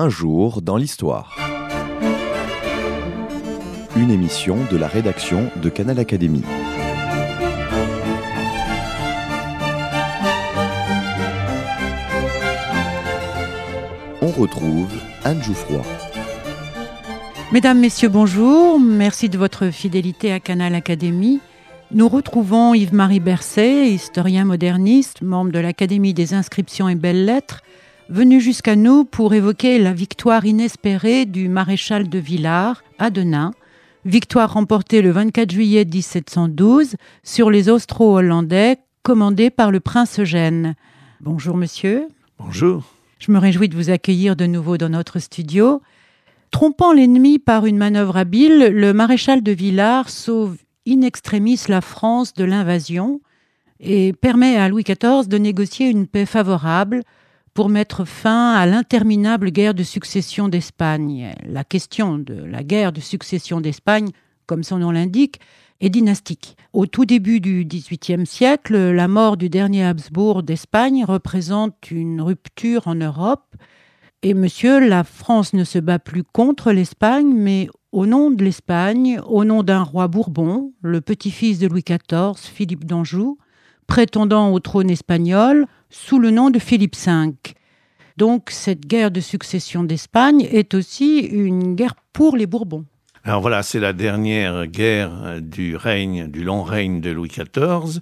Un jour dans l'histoire. Une émission de la rédaction de Canal Académie. On retrouve Anne Jouffroy. Mesdames, Messieurs, bonjour. Merci de votre fidélité à Canal Académie. Nous retrouvons Yves-Marie Berset, historien moderniste, membre de l'Académie des inscriptions et belles-lettres, venu jusqu'à nous pour évoquer la victoire inespérée du maréchal de Villars à Denain, victoire remportée le 24 juillet 1712 sur les Austro-Hollandais, commandés par le prince Eugène. Bonjour monsieur. Bonjour. Je me réjouis de vous accueillir de nouveau dans notre studio. Trompant l'ennemi par une manœuvre habile, le maréchal de Villars sauve in extremis la France de l'invasion et permet à Louis XIV de négocier une paix favorable pour mettre fin à l'interminable guerre de succession d'Espagne. La question de la guerre de succession d'Espagne, comme son nom l'indique, est dynastique. Au tout début du XVIIIe siècle, la mort du dernier Habsbourg d'Espagne représente une rupture en Europe et monsieur, la France ne se bat plus contre l'Espagne, mais au nom de l'Espagne, au nom d'un roi Bourbon, le petit-fils de Louis XIV, Philippe d'Anjou, prétendant au trône espagnol sous le nom de Philippe V. Donc cette guerre de succession d'Espagne est aussi une guerre pour les Bourbons. Alors voilà, c'est la dernière guerre du règne, du long règne de Louis XIV.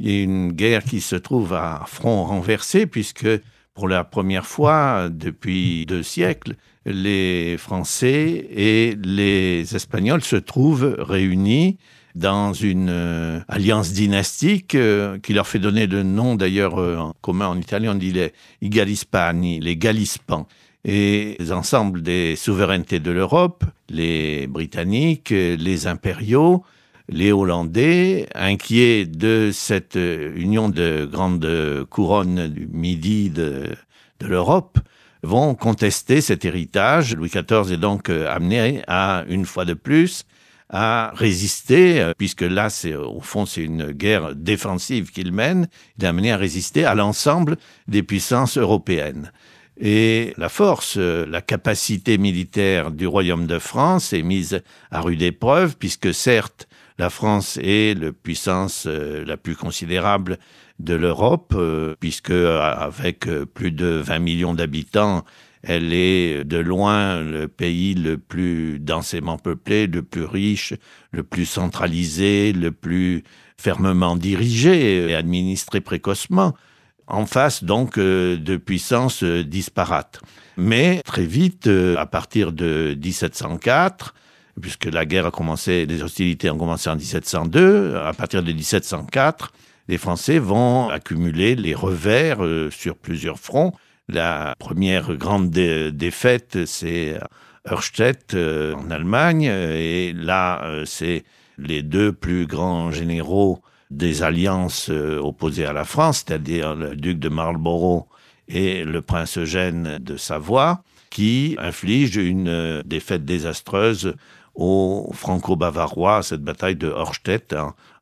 A une guerre qui se trouve à front renversé puisque pour la première fois depuis deux siècles, les Français et les Espagnols se trouvent réunis dans une euh, alliance dynastique euh, qui leur fait donner le nom d'ailleurs euh, en commun en italien, on dit les Galispani, les Galispans. Et l'ensemble des souverainetés de l'Europe, les Britanniques, les impériaux, les Hollandais, inquiets de cette union de grandes couronnes du midi de, l'Europe, vont contester cet héritage. Louis XIV est donc amené à, une fois de plus, à résister, euh, puisque là, c'est au fond, c'est une guerre défensive qu'il mène. Il est à résister à l'ensemble des puissances européennes. Et la force, la capacité militaire du royaume de France est mise à rude épreuve, puisque certes, la France est la puissance euh, la plus considérable de l'Europe, euh, puisque euh, avec plus de 20 millions d'habitants, elle est de loin le pays le plus densément peuplé, le plus riche, le plus centralisé, le plus fermement dirigé et administré précocement, en face donc de puissances disparates. Mais très vite, à partir de 1704, puisque la guerre a commencé, les hostilités ont commencé en 1702. À partir de 1704, les Français vont accumuler les revers euh, sur plusieurs fronts. La première grande défaite, c'est Eurstedt euh, en Allemagne, et là, euh, c'est les deux plus grands généraux des alliances opposées à la France, c'est-à-dire le duc de Marlborough et le prince Eugène de Savoie, qui infligent une défaite désastreuse aux Franco-Bavarois, cette bataille de Horstedt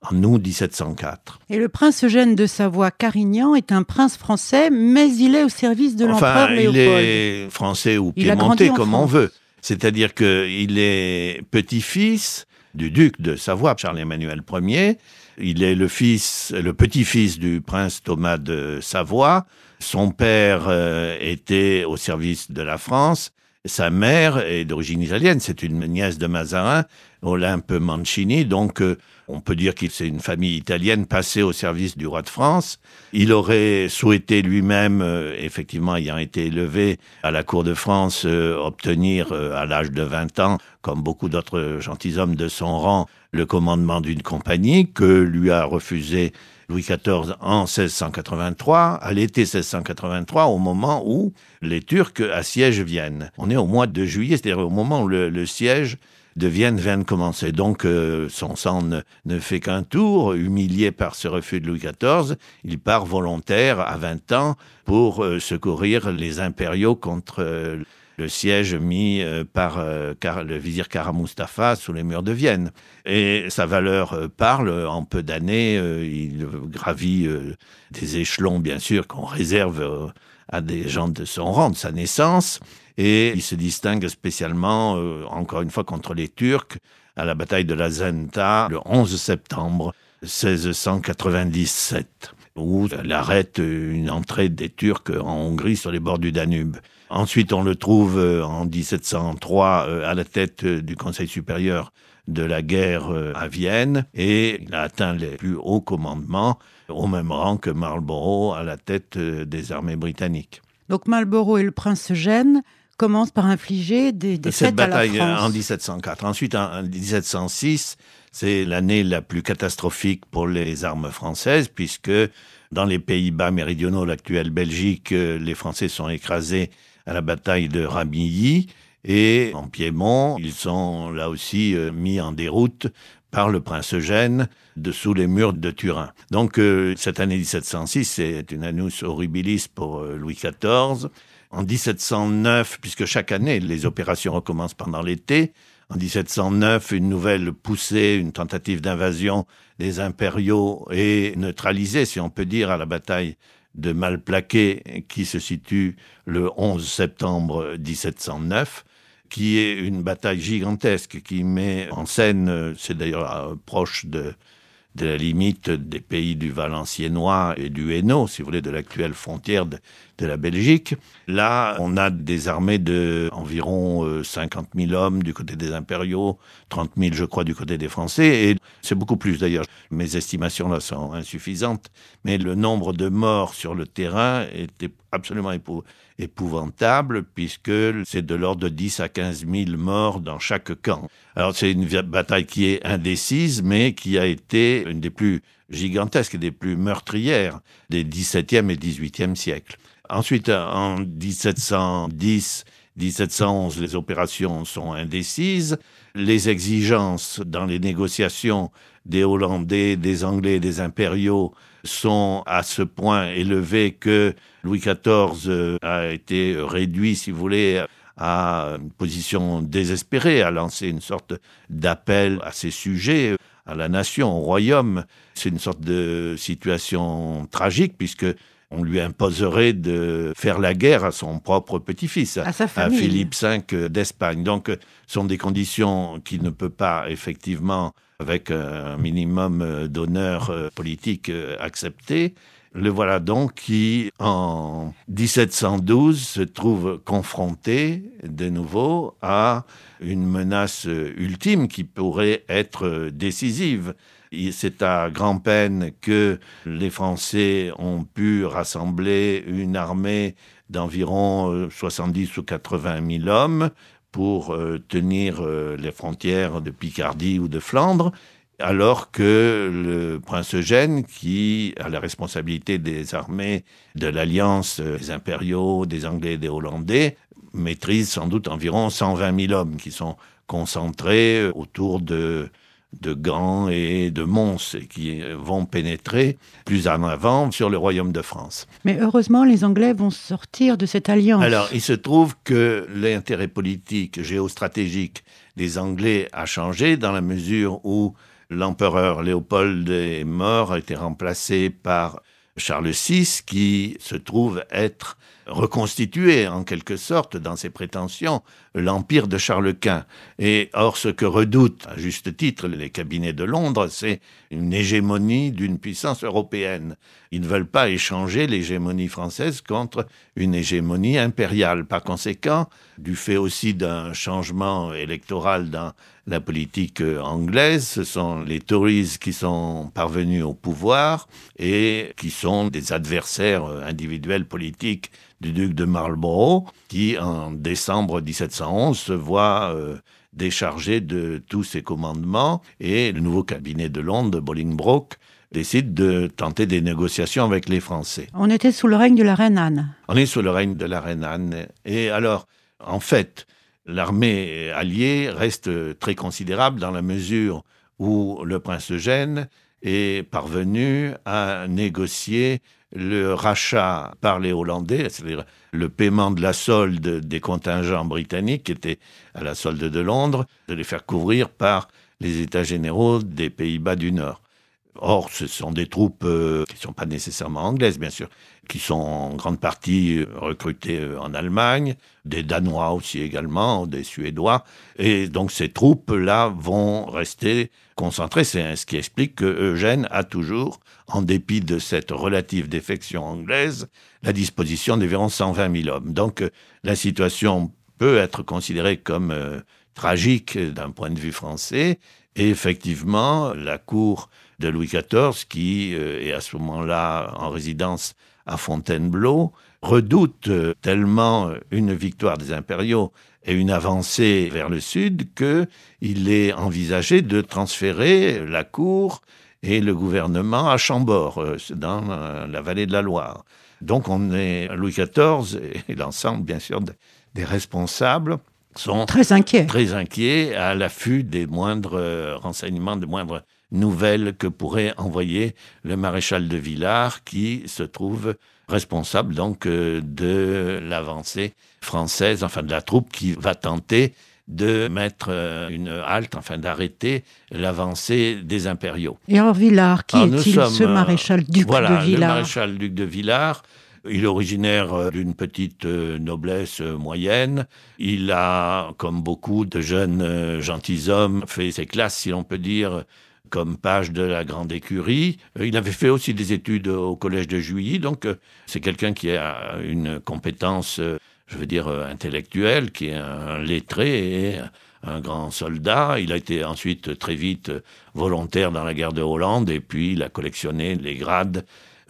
en, août 1704. Et le prince Eugène de Savoie-Carignan est un prince français, mais il est au service de l'empereur Léopold. il est français ou piémontais, comme on veut. C'est-à-dire qu'il est petit-fils du duc de Savoie, Charles-Emmanuel Ier. Il est le fils, le petit-fils du prince Thomas de Savoie. Son père euh, était au service de la France sa mère est d'origine italienne, c'est une nièce de Mazarin, Olympe Mancini, donc euh, on peut dire qu'il c'est une famille italienne passée au service du roi de France. Il aurait souhaité lui-même, euh, effectivement ayant été élevé à la cour de France, euh, obtenir à l'âge de 20 ans, comme beaucoup d'autres gentilshommes de son rang, le commandement d'une compagnie que lui a refusé Louis XIV en 1683, à l'été 1683, au moment où les Turcs assiègent Vienne. On est au mois de juillet, c'est-à-dire au moment où le, siège de Vienne vient de commencer. Donc euh, son sang ne, fait qu'un tour, humilié par ce refus de Louis XIV, il part volontaire à 20 ans pour euh, secourir les impériaux contre euh, le siège mis euh, par euh, le vizir Kara Mustafa sous les murs de Vienne. Et sa valeur euh, parle, en peu d'années, il gravit des échelons, bien sûr, qu'on réserve à des gens de son rang, de sa naissance. et il se distingue spécialement, encore une fois, contre les Turcs à la bataille de la Zenta le 11 septembre 1697 où il arrête une entrée des Turcs en Hongrie sur les bords du Danube. Ensuite, on le trouve euh, en 1703 euh, à la tête du Conseil supérieur de la guerre à Vienne et il a atteint les plus hauts commandements au même rang que Marlborough à la tête des armées britanniques. Donc Marlborough et le prince Eugène commence par infliger des défaites Cette bataille à la France. en 1704. Ensuite, en 1706, c'est l'année la plus catastrophique pour les armes françaises, puisque dans les Pays-Bas méridionaux, l'actuelle Belgique, euh, les Français sont écrasés à la bataille de Ramilly. Et en Piémont, ils sont là aussi euh, mis en déroute par le prince Eugène dessous les murs de Turin. Donc euh, cette année 1706, c'est une annus horribilis pour Louis XIV. En 1709, puisque chaque année les opérations recommencent pendant l'été, en 1709, une nouvelle poussée, une tentative d'invasion des impériaux est neutralisée, si on peut dire, à la bataille de Malplaquet, qui se situe le 11 septembre 1709 qui est une bataille gigantesque qui met en scène, c'est d'ailleurs euh, proche de de la limite des pays du Valenciennois et du Hainaut, si vous voulez, de l'actuelle frontière de, la Belgique. Là, on a des armées de environ 50 euh, 000 hommes du côté des impériaux, 30 000, je crois, du côté des Français, et c'est beaucoup plus d'ailleurs. Mes estimations là sont insuffisantes, mais le nombre de morts sur le terrain était absolument épouvantable, puisque c'est de l'ordre de 10 à 15 000 morts dans chaque camp. Alors c'est une bataille qui est indécise, mais qui a été une des plus gigantesques et des plus meurtrières des 17e et 18e siècles. Ensuite, en 1710, 1711, les opérations sont indécises. Les exigences dans les négociations des Hollandais, des Anglais, des impériaux sont à ce point élevées que Louis XIV euh, a été réduit, si vous voulez, à une position désespérée, à lancer une sorte d'appel à ses sujets, à la nation, au royaume. C'est une sorte de situation tragique puisque on lui imposerait de faire la guerre à son propre petit-fils, à, à, Philippe V d'Espagne. Donc, ce sont des conditions qu'il ne peut pas effectivement, avec un minimum d'honneur politique, accepter. Le voilà donc qui, en 1712, se trouve confronté de nouveau à une menace ultime qui pourrait être décisive. C'est à grand-peine que les Français ont pu rassembler une armée d'environ 70 euh, ou 80 000 hommes pour euh, tenir euh, les frontières de Picardie ou de Flandre alors que le prince Eugène, qui a la responsabilité des armées de l'alliance des impériaux, des Anglais et des Hollandais, maîtrise sans doute environ 120 000 hommes qui sont concentrés autour de, de Gand et de Mons qui vont pénétrer plus en avant sur le royaume de France. Mais heureusement, les Anglais vont sortir de cette alliance. Alors, il se trouve que l'intérêt politique, géostratégique des Anglais a changé dans la mesure où l'empereur Léopold est mort, a été remplacé par Charles VI, qui se trouve être reconstitué en quelque sorte dans ses prétentions l'empire de Charles Quint. Et or, ce que redoutent à juste titre les cabinets de Londres, c'est une hégémonie d'une puissance européenne. Ils ne veulent pas échanger l'hégémonie française contre une hégémonie impériale. Par conséquent, du fait aussi d'un changement électoral dans la politique anglaise, ce sont les Tories qui sont parvenus au pouvoir et qui sont des adversaires individuels politiques du duc de Marlborough, qui en décembre 1711 se voit euh, déchargé de tous ses commandements et le nouveau cabinet de Londres, de Bolingbroke, décide de tenter des négociations avec les Français. On était sous le règne de la reine Anne. On est sous le règne de la reine Anne. Et alors, en fait, l'armée alliée reste très considérable dans la mesure où le prince Eugène est parvenu à négocier le rachat par les Hollandais, c'est-à-dire le paiement de la solde des contingents britanniques qui étaient à la solde de Londres, de les faire couvrir par les États généraux des Pays-Bas du Nord. Or, ce sont des troupes euh, qui ne sont pas nécessairement anglaises, bien sûr, qui sont en grande partie euh, recrutées euh, en Allemagne, des Danois aussi également, des Suédois. Et donc ces troupes-là vont rester concentrées. C'est ce qui explique que Eugène a toujours, en dépit de cette relative défection anglaise, la disposition d'environ 120 000 hommes. Donc la situation peut être considérée comme tragique d'un point de vue français. Et effectivement, la cour de Louis XIV, qui euh, est à ce moment-là en résidence à Fontainebleau, redoute euh, tellement une victoire des impériaux et une avancée vers le sud qu'il est envisagé de transférer la cour et le gouvernement à Chambord, euh, dans la vallée de la Loire. Donc on est Louis XIV et l'ensemble, bien sûr, des responsables sont très inquiets, très inquiets à l'affût des moindres renseignements, des moindres nouvelles que pourrait envoyer le maréchal de Villars, qui se trouve responsable donc euh, de l'avancée française, enfin de la troupe qui va tenter de mettre euh, une halte, enfin d'arrêter l'avancée des impériaux. Et alors Villars, qui est-il ce euh, maréchal duc de Villars Le maréchal duc de Villars, il est originaire d'une petite noblesse moyenne. Il a, comme beaucoup de jeunes gentilshommes, fait ses classes, si l'on peut dire, comme page de la Grande Écurie. Euh, il avait fait aussi des études au Collège de Juilly, donc euh, c'est quelqu'un qui a une compétence, euh, je veux dire, intellectuelle, qui est un lettré et un grand soldat. Il a été ensuite très vite volontaire dans la guerre de Hollande et puis il a collectionné les grades.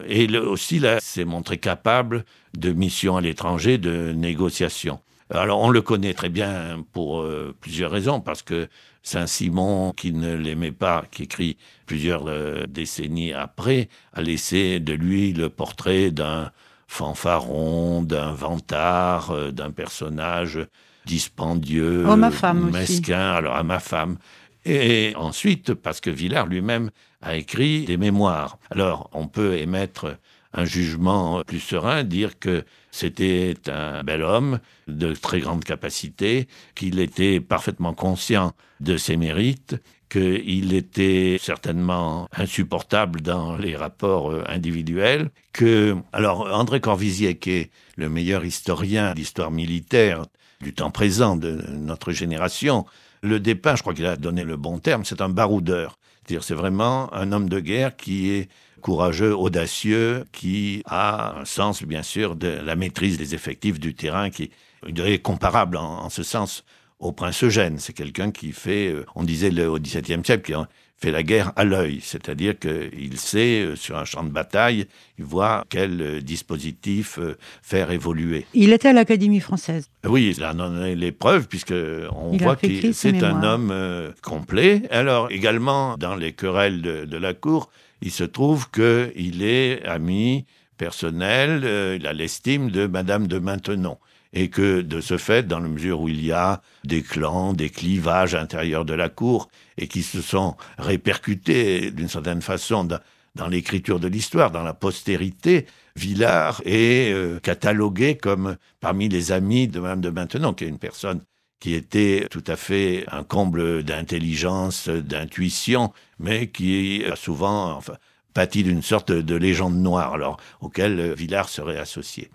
Et aussi, là, s'est montré capable de missions à l'étranger, de négociations. Alors on le connaît très bien pour plusieurs raisons, parce que Saint-Simon, qui ne l'aimait pas, qui écrit plusieurs euh, décennies après, a laissé de lui le portrait d'un fanfaron, d'un vantard, euh, d'un personnage dispendieux, oh, ma femme mesquin, alors à ma femme. Et ensuite, parce que Villard lui-même a écrit des mémoires. Alors, on peut émettre un jugement plus serein, dire que c'était un bel homme de très grande capacité, qu'il était parfaitement conscient de ses mérites, qu'il était certainement insupportable dans les rapports euh, individuels, que, alors, André Corvisier, qui est le meilleur historien d'histoire militaire du temps présent de notre génération, le dépeint, je crois qu'il a donné le bon terme, c'est un baroudeur. C'est-à-dire, c'est vraiment un homme de guerre qui est courageux, audacieux, qui a un sens, bien sûr, de la maîtrise des effectifs du terrain qui est comparable en, ce sens au prince Eugène. C'est quelqu'un qui fait, euh, on disait le, au XVIIe siècle, qui fait la guerre à l'œil, c'est-à-dire qu'il sait, euh, sur un champ de bataille, il voit quel euh, dispositif faire évoluer. Il était à l'Académie française. Oui, il en a les preuves, puisque on voit que c'est un homme complet. Alors, également, dans les querelles de la cour, il se trouve qu'il est ami personnel, euh, il a l'estime de Madame de Maintenon. Et que de ce fait, dans la mesure où il y a des clans, des clivages intérieurs de la cour, et qui se sont répercutés d'une certaine façon dans, l'écriture de l'histoire, dans la postérité, Villard est euh, catalogué comme parmi les amis de Madame de Maintenon, qui est une personne qui était tout à fait un comble d'intelligence, d'intuition, mais qui a souvent pâti d'une sorte de légende noire, alors, auquel Villard serait associé.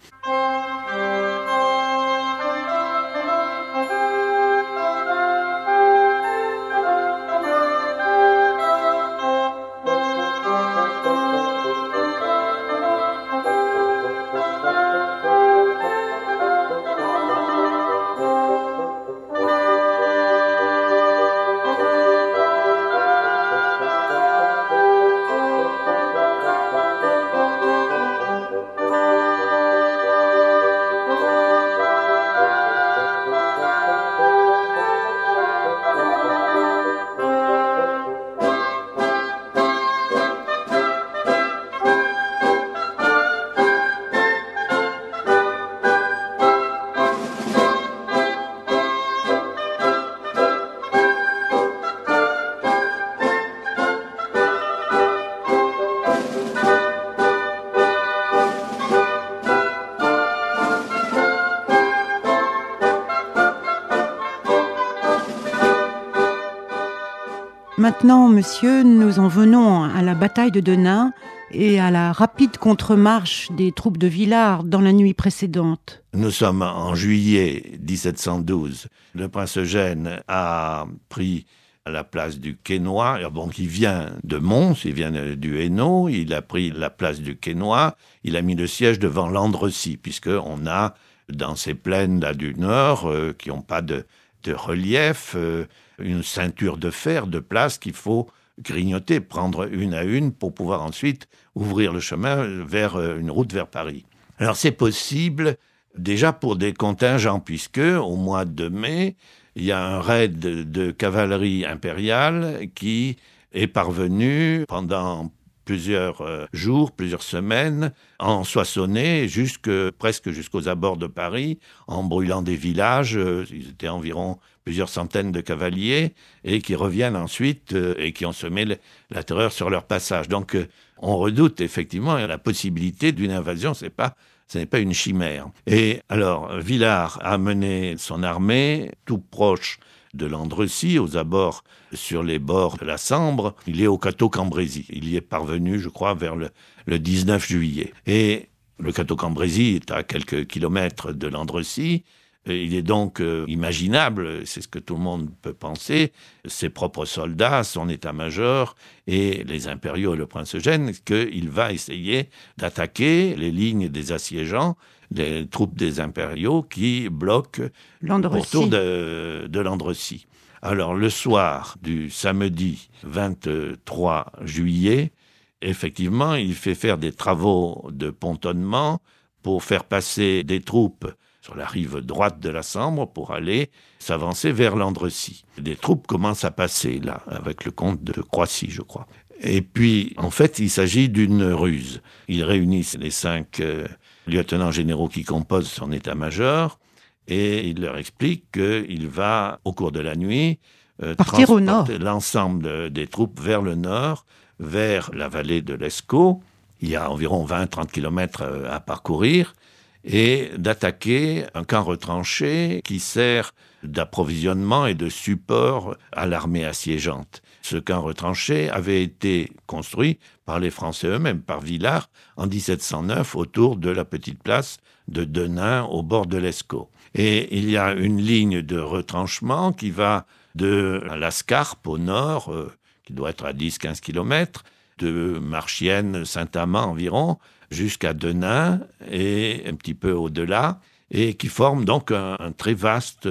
Maintenant, monsieur, nous en venons à la bataille de Denain et à la rapide contre-marche des troupes de Villars dans la nuit précédente. Nous sommes en juillet 1712. Le prince Eugène a pris la place du Quesnoy. Donc il vient de Mons, il vient du Hainaut, il a pris la place du Quesnoy, il a mis le siège devant Landrecy, puisqu'on a dans ces plaines là du nord, euh, qui n'ont pas de, de relief, euh, une ceinture de fer, de place qu'il faut grignoter, prendre une à une pour pouvoir ensuite ouvrir le chemin vers euh, une route vers Paris. Alors c'est possible déjà pour des contingents, puisque au mois de mai, il y a un raid de, cavalerie impériale qui est parvenu pendant plusieurs euh, jours, plusieurs semaines, en soissonnée jusque, presque jusqu'aux abords de Paris, en brûlant des villages. Euh, ils étaient environ plusieurs centaines de cavaliers et qui reviennent ensuite euh, et qui ont semé la terreur sur leur passage. Donc, on redoute effectivement la possibilité d'une invasion. C'est pas ce n'est pas une chimère. Et alors, Villars a mené son armée tout proche de Landrecy, aux abords, sur les bords de la Sambre. Il est au Cateau Cambrésis. Il y est parvenu, je crois, vers le, le 19 juillet. Et le Cateau Cambrésis est à quelques kilomètres de Landrecy. Il est donc euh, imaginable, c'est ce que tout le monde peut penser, ses propres soldats, son état-major et les impériaux et le prince Eugène, qu'il va essayer d'attaquer les lignes des assiégeants, les troupes des impériaux qui bloquent autour de, de Landrecy. Alors le soir du samedi 23 juillet, effectivement, il fait faire des travaux de pontonnement pour faire passer des troupes sur la rive droite de la Sambre pour aller s'avancer vers Landrecy. Des troupes commencent à passer là, avec le comte de Croissy, je crois. Et puis, en fait, il s'agit d'une ruse. Ils réunissent les cinq euh, lieutenants généraux qui composent son état-major et il leur explique qu'il va, au cours de la nuit, euh, partir au nord. L'ensemble des troupes vers le nord, vers la vallée de l'Escaut. Il y a environ 20-30 kilomètres euh, à parcourir et d'attaquer un camp retranché qui sert d'approvisionnement et de support à l'armée assiégeante. Ce camp retranché avait été construit par les Français eux-mêmes, par Villars, en 1709, autour de la petite place de Denain, au bord de l'Escaut. Et il y a une ligne de retranchement qui va de la Scarpe au nord, euh, qui doit être à 10-15 kilomètres, de Marchienne, Saint-Amand environ, jusqu'à Denain et un petit peu au-delà, et qui forme donc un, très vaste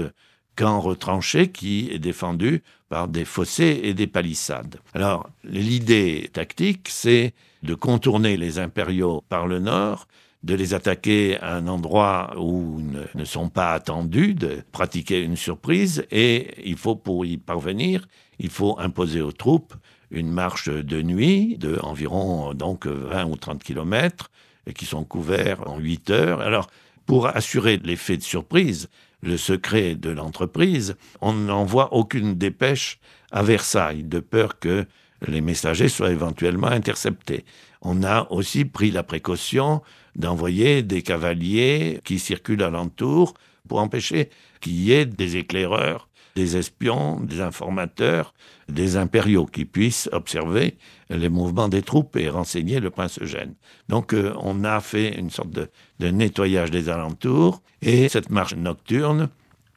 camp retranché qui est défendu par des fossés et des palissades. Alors, l'idée tactique, c'est de contourner les impériaux par le nord, de les attaquer à un endroit où ils ne sont pas attendus, de pratiquer une surprise, et il faut, pour y parvenir, il faut imposer aux troupes une marche de nuit de environ donc 20 ou 30 kilomètres et qui sont couverts en 8 heures. Alors, pour assurer l'effet de surprise, le secret de l'entreprise, on n'envoie aucune dépêche à Versailles, de peur que les messagers soient éventuellement interceptés. On a aussi pris la précaution d'envoyer des cavaliers qui circulent alentour pour empêcher qu'il y ait des éclaireurs des espions, des informateurs, des impériaux qui puissent observer les mouvements des troupes et renseigner le prince Eugène. Donc euh, on a fait une sorte de, nettoyage des alentours et cette marche nocturne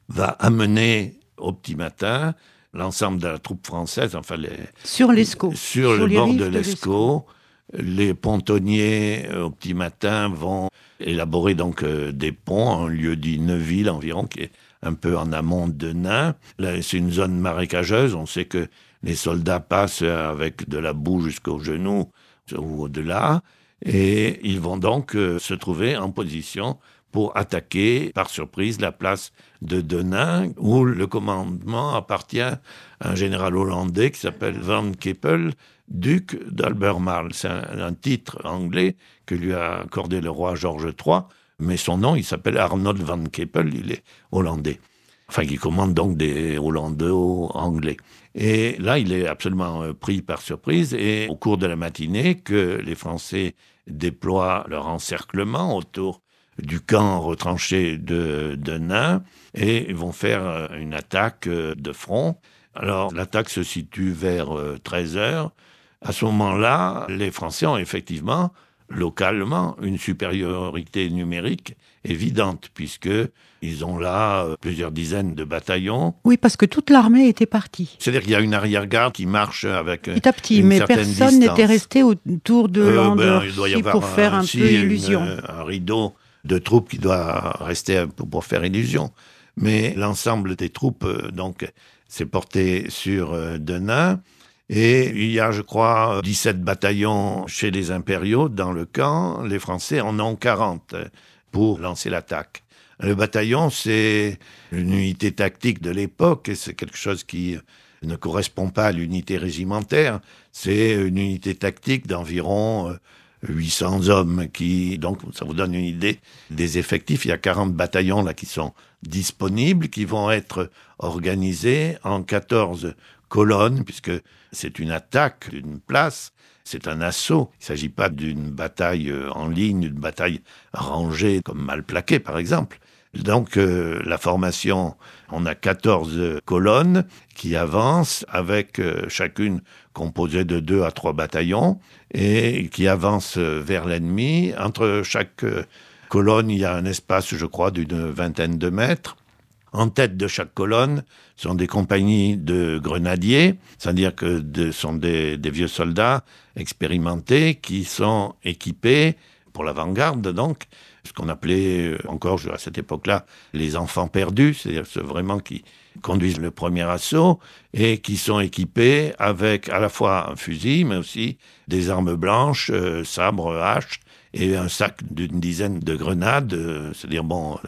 va amener au petit matin l'ensemble de la troupe française, enfin les... Sur l'Escaut. Sur, le bord de l'Escaut. Les pontonniers, euh, au petit matin, vont élaborer donc euh, des ponts, un lieu dit Neuville environ, qui est un peu en amont de Nain. C'est une zone marécageuse. On sait que les soldats passent avec de la boue jusqu'aux genoux ou au-delà. Et ils vont donc euh, se trouver en position pour attaquer par surprise la place de Denain, où le commandement appartient à un général hollandais qui s'appelle Van Keppel, duc d'Albemarle. C'est un, titre anglais que lui a accordé le roi George III mais son nom, il s'appelle Arnold van Keppel, il est hollandais. Enfin, qui commande donc des Hollandais anglais. Et là, il est absolument euh, pris par surprise, et au cours de la matinée, que les Français déploient leur encerclement autour du camp retranché de, de Nain, et vont faire euh, une attaque euh, de front. Alors l'attaque se situe vers 13 heures. À ce moment-là, les Français ont effectivement, localement, une supériorité numérique évidente, puisque ils ont là euh, plusieurs dizaines de bataillons. Oui, parce que toute l'armée était partie. C'est-à-dire qu'il y a une arrière-garde qui marche avec petit à petit, mais personne n'était resté autour de euh, ben, il doit y avoir pour faire un, peu illusion. Euh, un rideau de troupes qui doit rester pour faire illusion. Mais l'ensemble des troupes, donc, s'est porté sur Denain. Et il y a, je crois, 17 bataillons chez les impériaux dans le camp. Les Français en ont 40 pour lancer l'attaque. Le bataillon, c'est une unité tactique de l'époque et c'est quelque chose qui ne correspond pas à l'unité régimentaire. C'est une unité tactique d'environ 800 euh, hommes qui, donc, ça vous donne une idée des effectifs. Il y a 40 bataillons là qui sont disponibles, qui vont être organisés en 14 colonnes, puisque c'est une attaque d'une place, c'est un assaut. Il ne s'agit pas d'une bataille euh, en ligne, d'une bataille rangée comme mal plaquée, par exemple. Donc euh, la formation, on a 14 colonnes qui avancent avec euh, chacune composée de deux à trois bataillons et qui avancent vers l'ennemi. Entre chaque colonne, il y a un espace, je crois, d'une vingtaine de mètres. En tête de chaque colonne sont des compagnies de grenadiers, c'est-à-dire que ce sont des, vieux soldats expérimentés qui sont équipés pour l'avant-garde, donc, ce qu'on appelait euh, encore à cette époque-là les enfants perdus, c'est-à-dire ceux vraiment qui conduisent le premier assaut et qui sont équipés avec à la fois un fusil, mais aussi des armes blanches, euh, sabres, haches et un sac d'une dizaine de grenades, euh, c'est-à-dire bon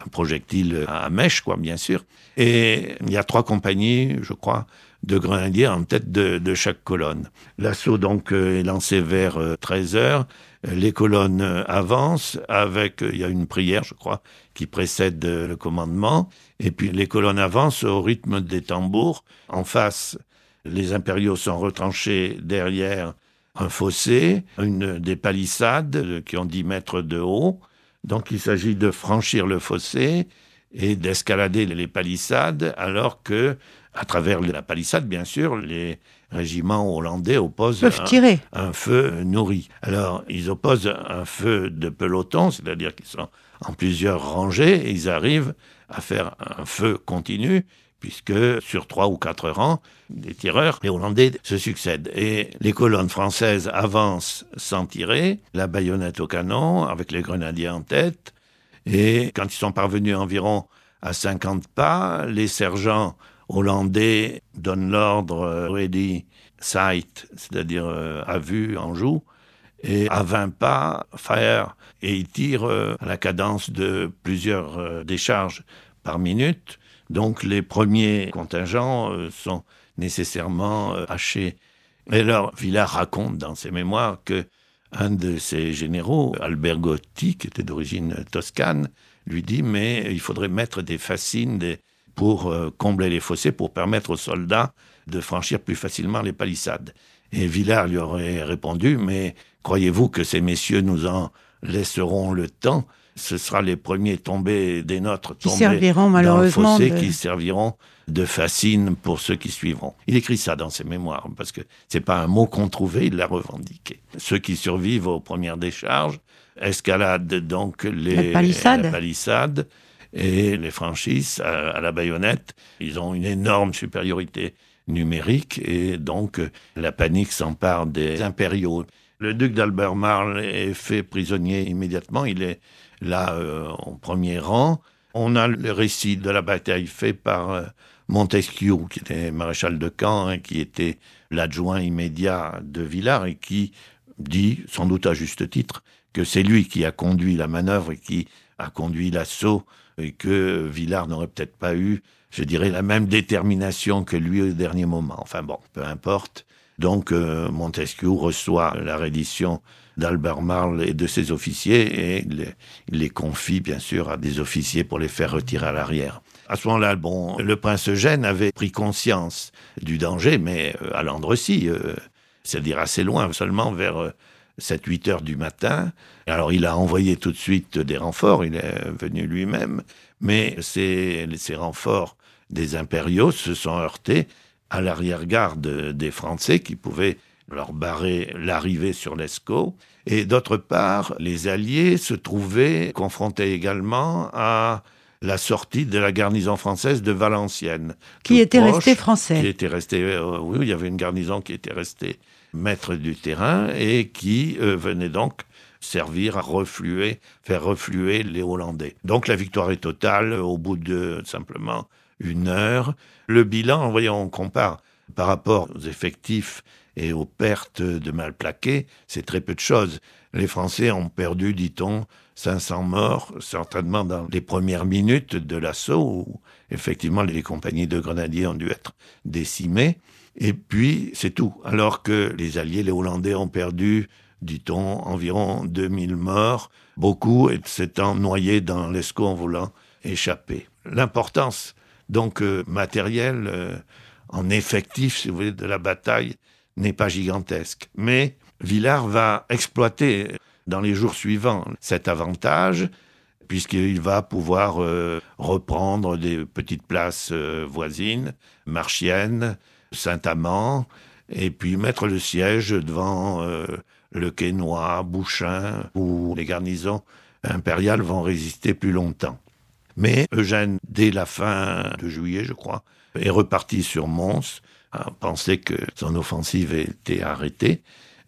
un projectile à mèche, quoi, bien sûr. Et il y a trois compagnies, je crois, de grenadiers en tête de, chaque colonne. L'assaut donc euh, est lancé vers 13 euh, heures. Les colonnes avancent avec, il y a une prière, je crois, qui précède le commandement. Et puis les colonnes avancent au rythme des tambours. En face, les impériaux sont retranchés derrière un fossé, une, des palissades qui ont 10 mètres de haut. Donc il s'agit de franchir le fossé et d'escalader les palissades, alors que, à travers la palissade, bien sûr, les régiments hollandais opposent un, feu nourri. Alors, ils opposent un feu de peloton, c'est-à-dire qu'ils sont en plusieurs rangées, et ils arrivent à faire un feu continu puisque sur trois ou quatre rangs, des tireurs, les Hollandais se succèdent. Et les colonnes françaises avancent sans tirer, la baïonnette au canon, avec les grenadiers en tête. Et quand ils sont parvenus environ à 50 pas, les sergents hollandais donnent l'ordre ready sight, c'est-à-dire euh, à vue, en joue, et à 20 pas, fire, et ils tirent euh, à la cadence de plusieurs euh, décharges par minute. Donc les premiers contingents euh, sont nécessairement euh, hachés. Et alors, Villard raconte dans ses mémoires que un de ses généraux, Albert Gotti, qui était d'origine toscane, lui dit mais il faudrait mettre des fascines pour euh, combler les fossés, pour permettre aux soldats de franchir plus facilement les palissades. Et Villard lui aurait répondu mais croyez-vous que ces messieurs nous en laisseront le temps ce sera les premiers tombés des nôtres, qui serviront malheureusement dans le fossé, qui serviront de fascine pour ceux qui suivront. Il écrit ça dans ses mémoires parce que c'est pas un mot qu'on trouvait, il l'a revendiqué. Ceux qui survivent aux premières décharges escaladent donc les palissades, et les franchissent à, la baïonnette. Ils ont une énorme supériorité numérique et donc la panique s'empare des impériaux. Le duc d'Albemarle est fait prisonnier immédiatement. Il est là euh, en premier rang. On a le récit de la bataille fait par euh, Montesquieu, qui était maréchal de camp, hein, qui était l'adjoint immédiat de Villars, et qui dit, sans doute à juste titre, que c'est lui qui a conduit la manœuvre et qui a conduit l'assaut, et que Villars n'aurait peut-être pas eu, je dirais, la même détermination que lui au dernier moment. Enfin bon, peu importe. Donc euh, Montesquieu reçoit la reddition d'Albert Marle et de ses officiers et il les, confie bien sûr à des officiers pour les faire retirer à l'arrière. À ce moment-là, bon, le prince Eugène avait pris conscience du danger, mais euh, à l'Andrecy, euh, c'est-à-dire assez loin, seulement vers 7-8 heures du matin. Alors il a envoyé tout de suite des renforts, il est venu lui-même, mais ces, ces renforts des impériaux se sont heurtés à l'arrière-garde des Français qui pouvaient leur barrer l'arrivée sur l'Escaut. Et d'autre part, les Alliés se trouvaient confrontés également à la sortie de la garnison française de Valenciennes. Qui était restée française. Qui était resté, euh, oui, il y avait une garnison qui était restée maître du terrain et qui euh, venait donc servir à refluer, faire refluer les Hollandais. Donc la victoire est totale au bout de simplement une heure. Le bilan, voyons, on compare par rapport aux effectifs et aux pertes de mal plaqués, c'est très peu de choses. Les Français ont perdu, dit-on, 500 morts, certainement dans les premières minutes de l'assaut, où effectivement les compagnies de grenadiers ont dû être décimées. Et puis, c'est tout. Alors que les Alliés, les Hollandais, ont perdu, dit-on, environ 2000 morts, beaucoup s'étant noyés dans l'escaut en voulant échapper. L'importance, donc, euh, matérielle, euh, en effectif, si vous voulez, de la bataille, n'est pas gigantesque. Mais Villars va exploiter dans les jours suivants cet avantage, puisqu'il va pouvoir euh, reprendre des petites places euh, voisines, Marchienne, Saint-Amand, et puis mettre le siège devant euh, le Quesnoy, Bouchain, où les garnisons impériales vont résister plus longtemps. Mais Eugène, dès la fin de juillet, je crois, est reparti sur Mons, a pensé que son offensive était arrêtée,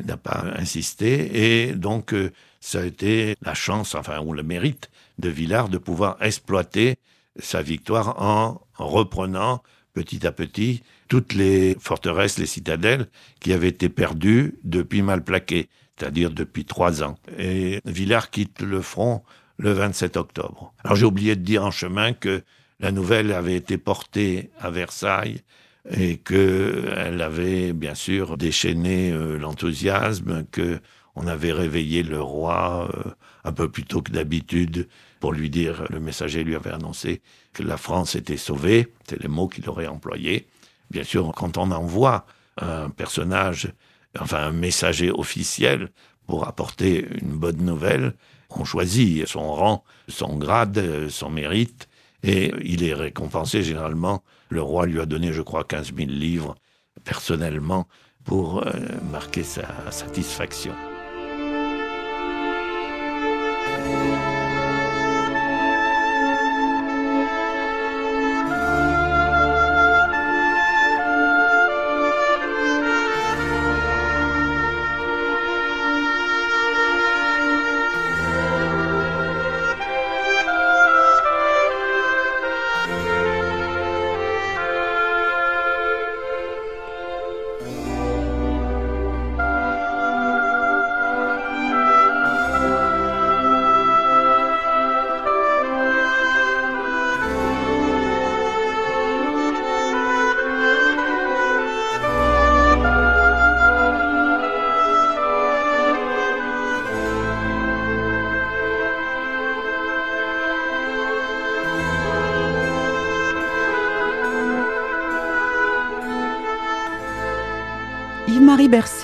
n'a pas insisté, et donc euh, ça a été la chance, enfin, ou le mérite de Villars de pouvoir exploiter sa victoire en reprenant petit à petit toutes les forteresses, les citadelles qui avaient été perdues depuis Malplaquet, c'est-à-dire depuis trois ans. Et Villars quitte le front le 27 octobre. Alors j'ai oublié de dire en chemin que la nouvelle avait été portée à Versailles et qu'elle avait bien sûr déchaîné euh, l'enthousiasme, que on avait réveillé le roi euh, un peu plus tôt que d'habitude pour lui dire, le messager lui avait annoncé que la France était sauvée, c'est les mots qu'il aurait employés. Bien sûr, quand on envoie un personnage, enfin un messager officiel pour apporter une bonne nouvelle, on choisit son rang, son grade, son mérite, et il est récompensé généralement. Le roi lui a donné, je crois, 15 000 livres personnellement pour euh, marquer sa satisfaction.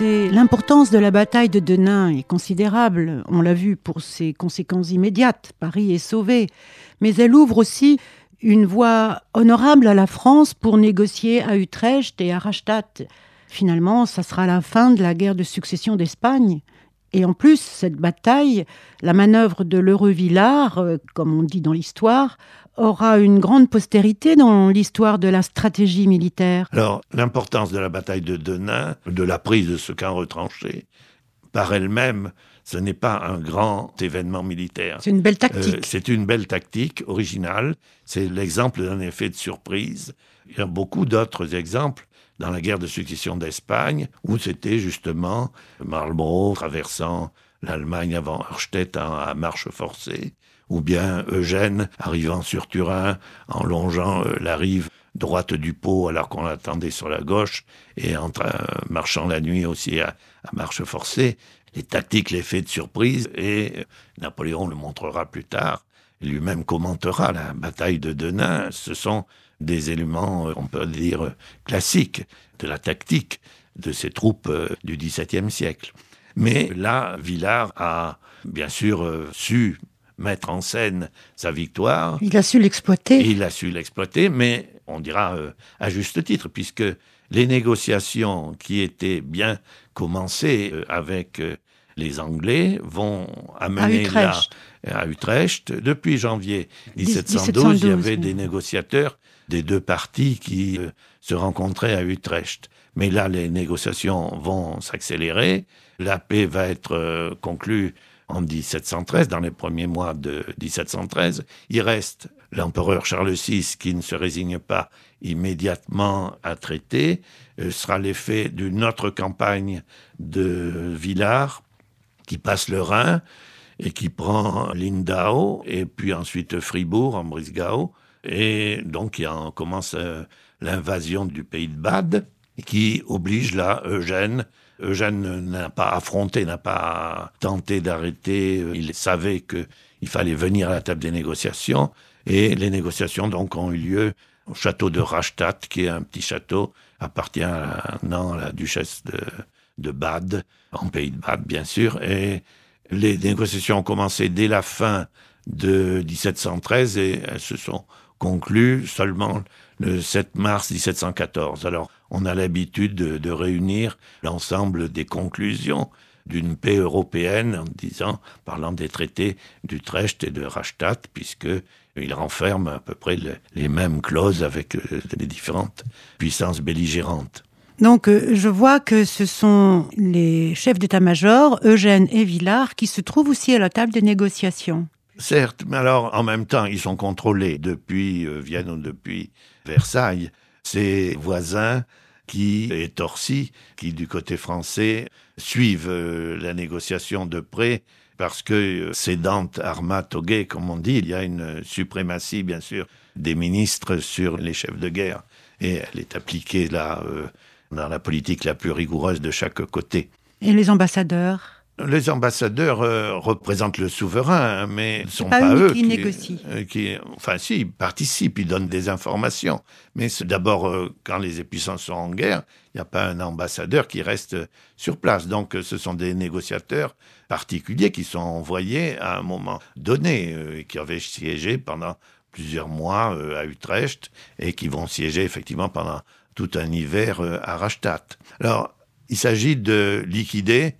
L'importance de la bataille de Denain est considérable. On l'a vu pour ses conséquences immédiates. Paris est sauvé. Mais elle ouvre aussi une voie honorable à la France pour négocier à Utrecht et à Rastatt. Finalement, ça sera la fin de la guerre de succession d'Espagne. Et en plus, cette bataille, la manœuvre de l'heureux Villars, euh, comme on dit dans l'histoire, aura une grande postérité dans l'histoire de la stratégie militaire. Alors, l'importance de la bataille de Denain, de la prise de ce camp retranché, par elle-même, ce n'est pas un grand événement militaire. C'est une belle tactique. Euh, c'est une belle tactique originale. C'est l'exemple d'un effet de surprise. Il y a beaucoup d'autres exemples dans la guerre de succession d'Espagne, où c'était justement Marlborough traversant l'Allemagne avant Arstedt à marche forcée, ou bien Eugène arrivant sur Turin en longeant euh, la rive droite du Pau alors qu'on l'attendait sur la gauche et en marchant la nuit aussi à, marche forcée. Les tactiques, l'effet de surprise et euh, Napoléon le montrera plus tard. Lui-même commentera la bataille de Denain. Ce sont des éléments, euh, on peut dire, classiques de la tactique de ces troupes du XVIIe siècle. Mais là, Villars a bien sûr su mettre en scène sa victoire. Il a su l'exploiter. Il a su l'exploiter, mais on dira euh, à juste titre, puisque les négociations qui étaient bien commencées euh, avec euh, les Anglais vont amener à là à Utrecht. Depuis janvier 1712, il y avait des négociateurs des deux parties qui euh, se rencontraient à Utrecht. Mais là, les négociations vont s'accélérer. La paix va être conclue en 1713, dans les premiers mois de 1713. Il reste l'empereur Charles VI qui ne se résigne pas immédiatement à traiter. Ce euh, sera l'effet d'une autre campagne de Villars qui passe le Rhin et qui prend Lindau et puis ensuite Fribourg en Brisgau. Et donc il en commence euh, l'invasion du pays de Bade qui oblige là Eugène Eugène n'a pas affronté, n'a pas tenté d'arrêter. Il savait qu'il fallait venir à la table des négociations. Et les négociations donc ont eu lieu au château de Rastatt, qui est un petit château appartient à, la duchesse de Bade, en pays de Bade bien sûr. Et les négociations ont commencé dès la fin de 1713 et elles se sont conclues seulement le 7 mars 1714. Alors, on a l'habitude de, réunir l'ensemble des conclusions d'une paix européenne en disant, parlant des traités d'Utrecht et de Rastatt, puisque il renferme à peu près les mêmes clauses avec euh, les différentes puissances belligérantes. Donc, euh, je vois que ce sont les chefs d'état-major, Eugène et Villars, qui se trouvent aussi à la table des négociations. Certes, mais alors en même temps, ils sont contrôlés depuis euh, Vienne ou depuis Versailles. Ces voisins qui et Torcy, qui du côté français suivent euh, la négociation de près parce que euh, c'est Dante arma comme on dit, il y a une suprématie bien sûr des ministres sur les chefs de guerre et elle est appliquée là dans la politique la plus rigoureuse de chaque côté. Et les ambassadeurs? Les ambassadeurs euh, représentent le souverain, mais ce sont pas, eux qui, négocient. Euh, qui, enfin, si, ils participent, ils donnent des informations. Mais d'abord, euh, quand les puissances sont en guerre, il n'y a pas un ambassadeur qui reste sur place. Donc, ce sont des négociateurs particuliers qui sont envoyés à un moment donné, et qui avaient siégé pendant plusieurs mois à Utrecht, et qui vont siéger effectivement pendant tout un hiver à Rastatt. Alors, il s'agit de liquider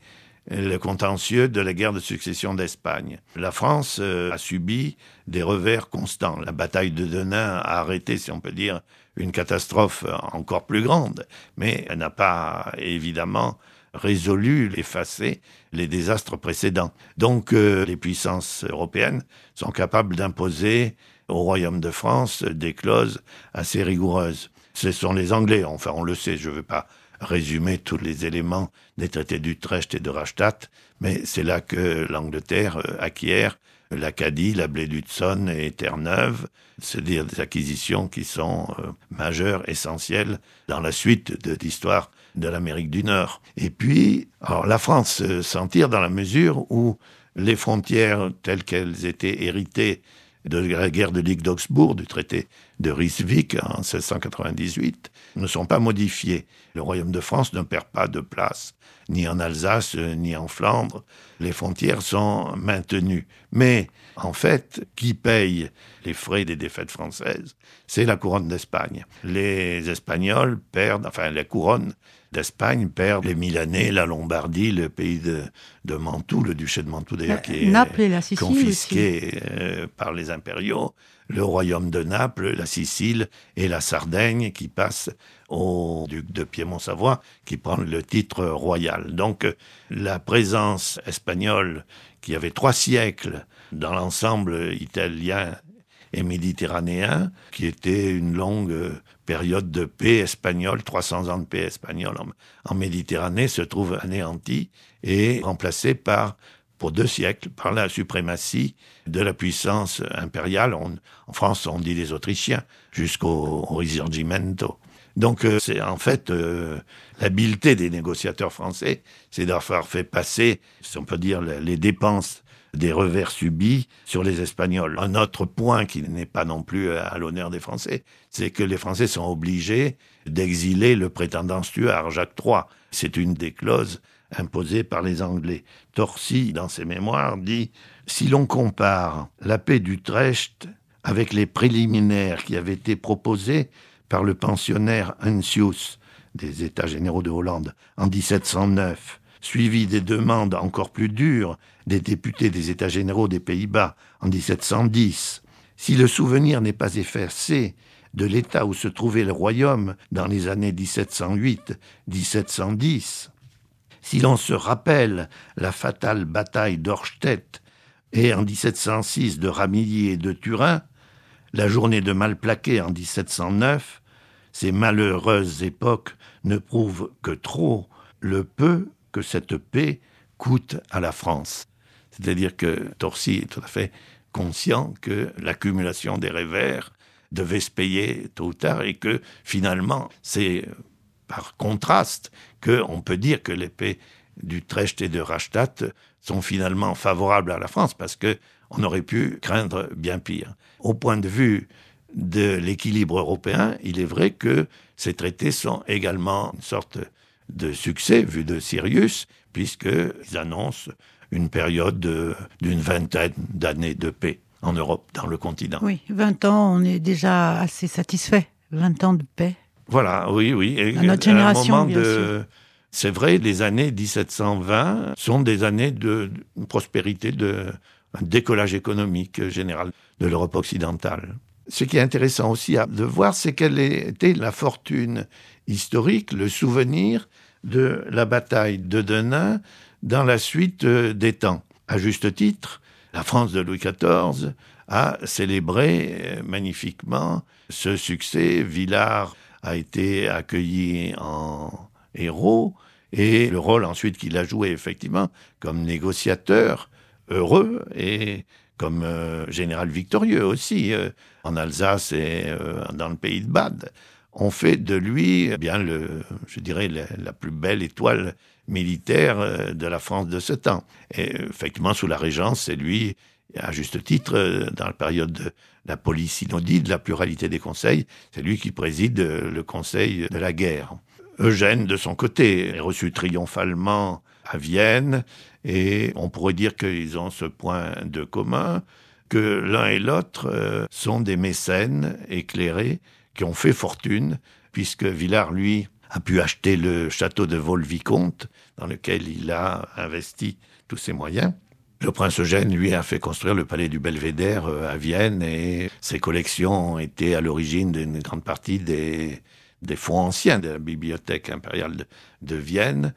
le contentieux de la guerre de succession d'Espagne. La France euh, a subi des revers constants. La bataille de Denain a arrêté, si on peut dire, une catastrophe encore plus grande, mais elle n'a pas évidemment résolu, effacé les désastres précédents. Donc euh, les puissances européennes sont capables d'imposer au Royaume de France des clauses assez rigoureuses. Ce sont les Anglais, enfin on le sait, je ne veux pas résumer tous les éléments des traités d'Utrecht et de Rastatt, mais c'est là que l'Angleterre euh, acquiert l'Acadie, la Blé d'Hudson et Terre-Neuve, c'est-à-dire des acquisitions qui sont euh, majeures, essentielles dans la suite de l'histoire de l'Amérique du Nord. Et puis, alors la France euh, s'en tire dans la mesure où les frontières telles qu'elles étaient héritées de la guerre de Ligue d'Augsbourg, du traité de Ryswick en 1698, ne sont pas modifiées. Le royaume de France ne perd pas de place, ni en Alsace, ni en Flandre. Les frontières sont maintenues. Mais, en fait, qui paye les frais des défaites françaises? C'est la couronne d'Espagne. Les Espagnols perdent, enfin, la couronne d'Espagne perd les Milanais, la Lombardie, le pays de, de Mantoue, le duché de Mantoue d'ailleurs, qui est confisqué euh, par les impériaux, le royaume de Naples, la Sicile et la Sardaigne qui passent au duc de Piémont-Savoie, qui prend le titre royal. Donc la présence espagnole, qui avait trois siècles dans l'ensemble italien et méditerranéen, qui était une longue période de paix espagnole, 300 ans de paix espagnole en, Méditerranée, se trouve anéantie et remplacée par, pour deux siècles, par la suprématie de la puissance impériale. en France, on dit les Autrichiens, jusqu'au Risorgimento. Donc, euh, c'est en fait euh, l'habileté des négociateurs français, c'est d'avoir fait passer, si on peut dire, les dépenses des revers subis sur les Espagnols. Un autre point qui n'est pas non plus à l'honneur des Français, c'est que les Français sont obligés d'exiler le prétendant Stuart, Jacques III. C'est une des clauses imposées par les Anglais. Torcy, dans ses mémoires, dit Si l'on compare la paix d'Utrecht avec les préliminaires qui avaient été proposés par le pensionnaire Ansius des États généraux de Hollande en 1709, suivi des demandes encore plus dures des députés des États généraux des Pays-Bas en 1710, si le souvenir n'est pas effacé de l'état où se trouvait le royaume dans les années 1708-1710, si l'on se rappelle la fatale bataille d'Orstedt et en 1706 de Ramilly et de Turin, la journée de Malplaquet en 1709, ces malheureuses époques ne prouvent que trop le peu que cette paix coûte à la France. C'est-à-dire que Torcy est tout à fait conscient que l'accumulation des revers devait se payer tôt ou tard et que finalement, c'est par contraste qu'on peut dire que les paix d'Utrecht et de Rastatt sont finalement favorables à la France parce que on aurait pu craindre bien pire. Au point de vue de l'équilibre européen, il est vrai que ces traités sont également une sorte de succès vu de Sirius, puisqu'ils annoncent une période d'une vingtaine d'années de paix en Europe, dans le continent. Oui, 20 ans, on est déjà assez satisfait. 20 ans de paix. Voilà, oui, oui. Et à notre génération, bien sûr. C'est vrai, les années 1720 sont des années de, prospérité, de un décollage économique général de l'Europe occidentale. Ce qui est intéressant aussi de voir, c'est quelle était la fortune historique, le souvenir de la bataille de Denain dans la suite euh, des temps. À juste titre, la France de Louis XIV a célébré euh, magnifiquement ce succès. Villars a été accueilli en héros et le rôle ensuite qu'il a joué effectivement comme négociateur heureux et comme euh, général victorieux aussi en Alsace et dans le pays de Bade ont fait de lui eh bien le je dirais la plus belle étoile militaire euh, de la France de ce temps. Et effectivement, sous la Régence, c'est lui, à juste titre, euh, dans la période de la police synodie, de la pluralité des conseils, c'est lui qui préside euh, le conseil de la guerre. Eugène, de son côté, est reçu triomphalement à Vienne, et on pourrait dire qu'ils ont ce point de commun, que l'un et l'autre sont des mécènes éclairés qui ont fait fortune, puisque Villars, lui, a pu acheter le château de Vol-Vicomte, dans lequel il a investi tous ses moyens. Le prince Eugène, lui, a fait construire le palais du Belvédère euh, à Vienne et ses collections ont été à l'origine d'une grande partie des, fonds anciens de la bibliothèque impériale de, de Vienne.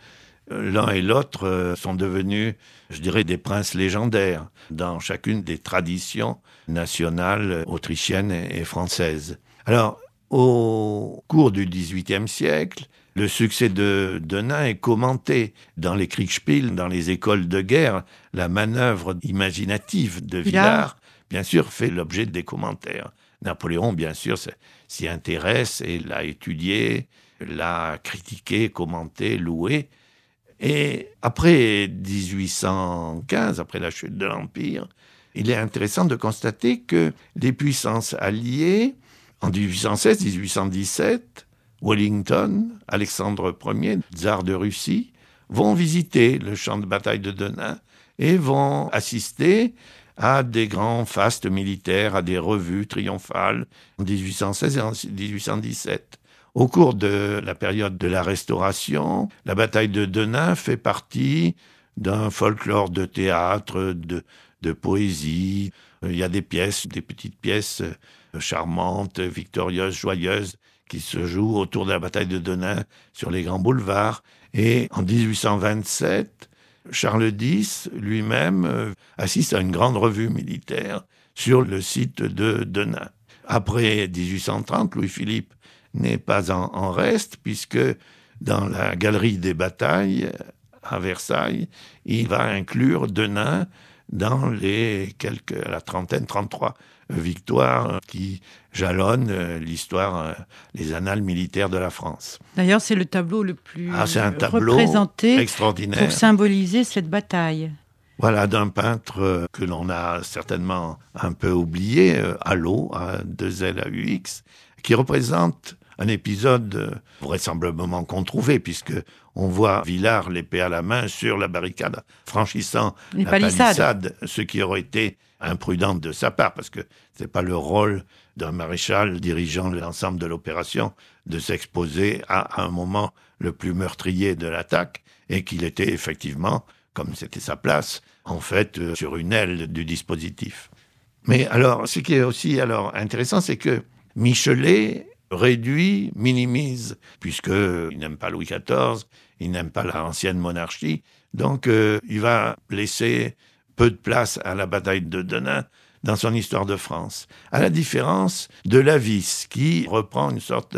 L'un et l'autre euh, sont devenus, je dirais, des princes légendaires dans chacune des traditions nationales autrichiennes et françaises. Alors, au cours du XVIIIe siècle, le succès de Denain est commenté dans les Kriegspiel, dans les écoles de guerre. La manœuvre imaginative de Villars, bien sûr, fait l'objet des commentaires. Napoléon, bien sûr, s'y intéresse et l'a étudié, l'a critiqué, commenté, loué. Et après 1815, après la chute de l'Empire, il est intéressant de constater que les puissances alliées en 1816-1817, Wellington, Alexandre Ier, tsar de Russie, vont visiter le champ de bataille de Denain et vont assister à des grands fastes militaires, à des revues triomphales en 1816 et en 1817. Au cours de la période de la Restauration, la bataille de Denain fait partie d'un folklore de théâtre, de, de poésie. Il y a des pièces, des petites pièces charmante, victorieuse, joyeuse, qui se joue autour de la bataille de Denain sur les grands boulevards. Et en 1827, Charles X lui-même euh, assiste à une grande revue militaire sur le site de Denain. Après 1830, Louis-Philippe n'est pas en, reste, puisque dans la galerie des batailles à Versailles, il va inclure Denain dans les quelques, la trentaine, 33 victoires qui jalonnent euh, l'histoire, euh, les annales militaires de la France. D'ailleurs, c'est le tableau le plus ah, un tableau représenté extraordinaire. pour symboliser cette bataille. Voilà, d'un peintre euh, que l'on a certainement un peu oublié, à l'eau, à 2L qui représente un épisode vraisemblablement controuvé, puisque on voit Villars l'épée à la main sur la barricade, franchissant la palissade. ce qui aurait été imprudent de sa part, parce que c'est pas le rôle d'un maréchal dirigeant l'ensemble de l'opération de s'exposer à un moment le plus meurtrier de l'attaque et qu'il était effectivement, comme c'était sa place, en fait euh, sur une aile du dispositif. Mais alors, ce qui est aussi alors intéressant, c'est que Michelet réduit, minimise, puisqu'il n'aime pas Louis XIV, il n'aime pas l'ancienne monarchie, donc euh, il va laisser peu de place à la bataille de Denain dans son histoire de France, à la différence de Lavis, qui reprend une sorte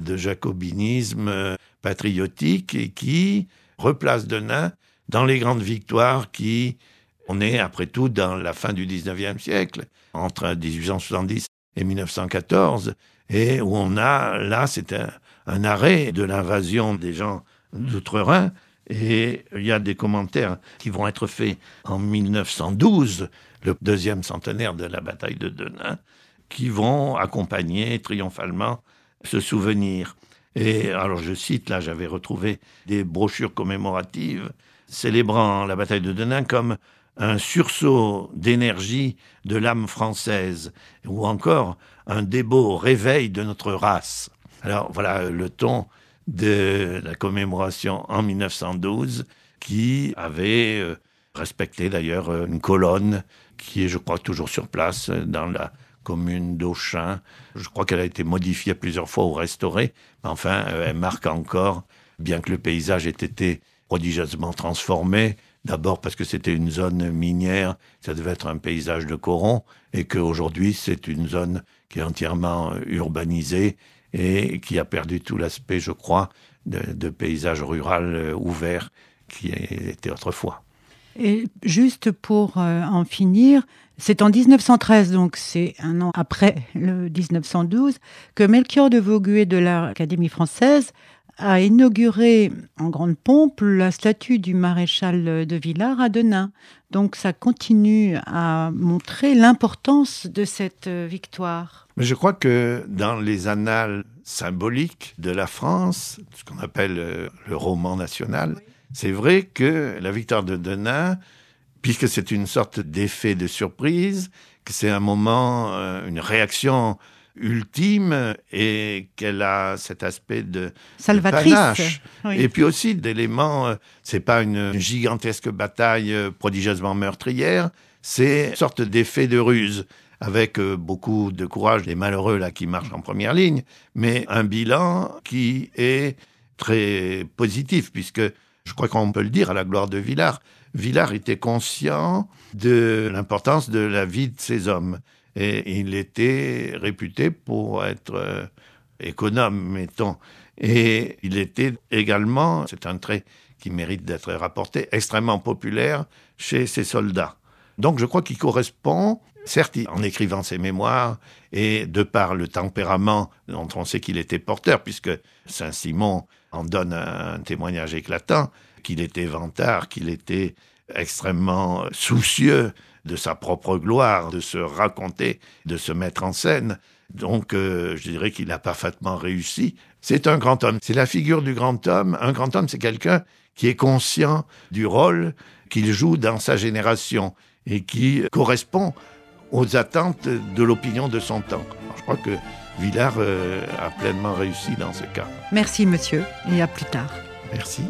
de jacobinisme euh, patriotique et qui replace Denain dans les grandes victoires qui, on est après tout dans la fin du 19e siècle, entre 1870 et 1914, et où on a, là, c'est un, arrêt de l'invasion des gens d'outre-Rhin, et il y a des commentaires qui vont être faits en 1912, le deuxième centenaire de la bataille de Denain, qui vont accompagner triomphalement ce souvenir. Et alors je cite, là j'avais retrouvé des brochures commémoratives célébrant la bataille de Denain comme un sursaut d'énergie de l'âme française, ou encore un débeau réveil de notre race. Alors voilà le ton de la commémoration en 1912, qui avait euh, respecté d'ailleurs euh, une colonne qui est, je crois, toujours sur place dans la commune d'Auchin. Je crois qu'elle a été modifiée plusieurs fois ou restaurée, mais enfin, euh, elle marque encore, bien que le paysage ait été prodigieusement transformé, D'abord parce que c'était une zone minière, ça devait être un paysage de coron, et qu'aujourd'hui c'est une zone qui est entièrement urbanisée et qui a perdu tout l'aspect, je crois, de, paysage rural euh, ouvert qui était autrefois. Et juste pour euh, en finir, c'est en 1913, donc c'est un an après le 1912, que Melchior de Vauguet de l'Académie française a inauguré en grande pompe la statue du maréchal de Villars à Denain. Donc ça continue à montrer l'importance de cette victoire. Mais je crois que dans les annales symboliques de la France, ce qu'on appelle euh, le roman national, c'est vrai que la victoire de Denain, puisque c'est une sorte d'effet de surprise, que c'est un moment, euh, une réaction ultime et qu'elle a cet aspect de, Salvatrice. Et puis aussi d'éléments, euh, c'est pas une gigantesque bataille euh, prodigieusement meurtrière, c'est une sorte d'effet de ruse avec euh, beaucoup de courage des malheureux là qui marchent en première ligne, mais un bilan qui est très positif puisque je crois qu'on peut le dire à la gloire de Villars. Villars était conscient de l'importance de la vie de ces hommes. Et il était réputé pour être euh, économe, mettons. Et il était également, c'est un trait qui mérite d'être rapporté, extrêmement populaire chez ses soldats. Donc je crois qu'il correspond, certes en écrivant ses mémoires, et de par le tempérament dont on sait qu'il était porteur, puisque Saint-Simon en donne un témoignage éclatant, qu'il était vantard, qu'il était extrêmement soucieux de sa propre gloire, de se raconter, de se mettre en scène. Donc, euh, je dirais qu'il a parfaitement réussi. C'est un grand homme. C'est la figure du grand homme. Un grand homme, c'est quelqu'un qui est conscient du rôle qu'il joue dans sa génération et qui correspond aux attentes de l'opinion de son temps. je crois que Villard euh, a pleinement réussi dans ce cas. Merci, monsieur, et à plus tard. Merci.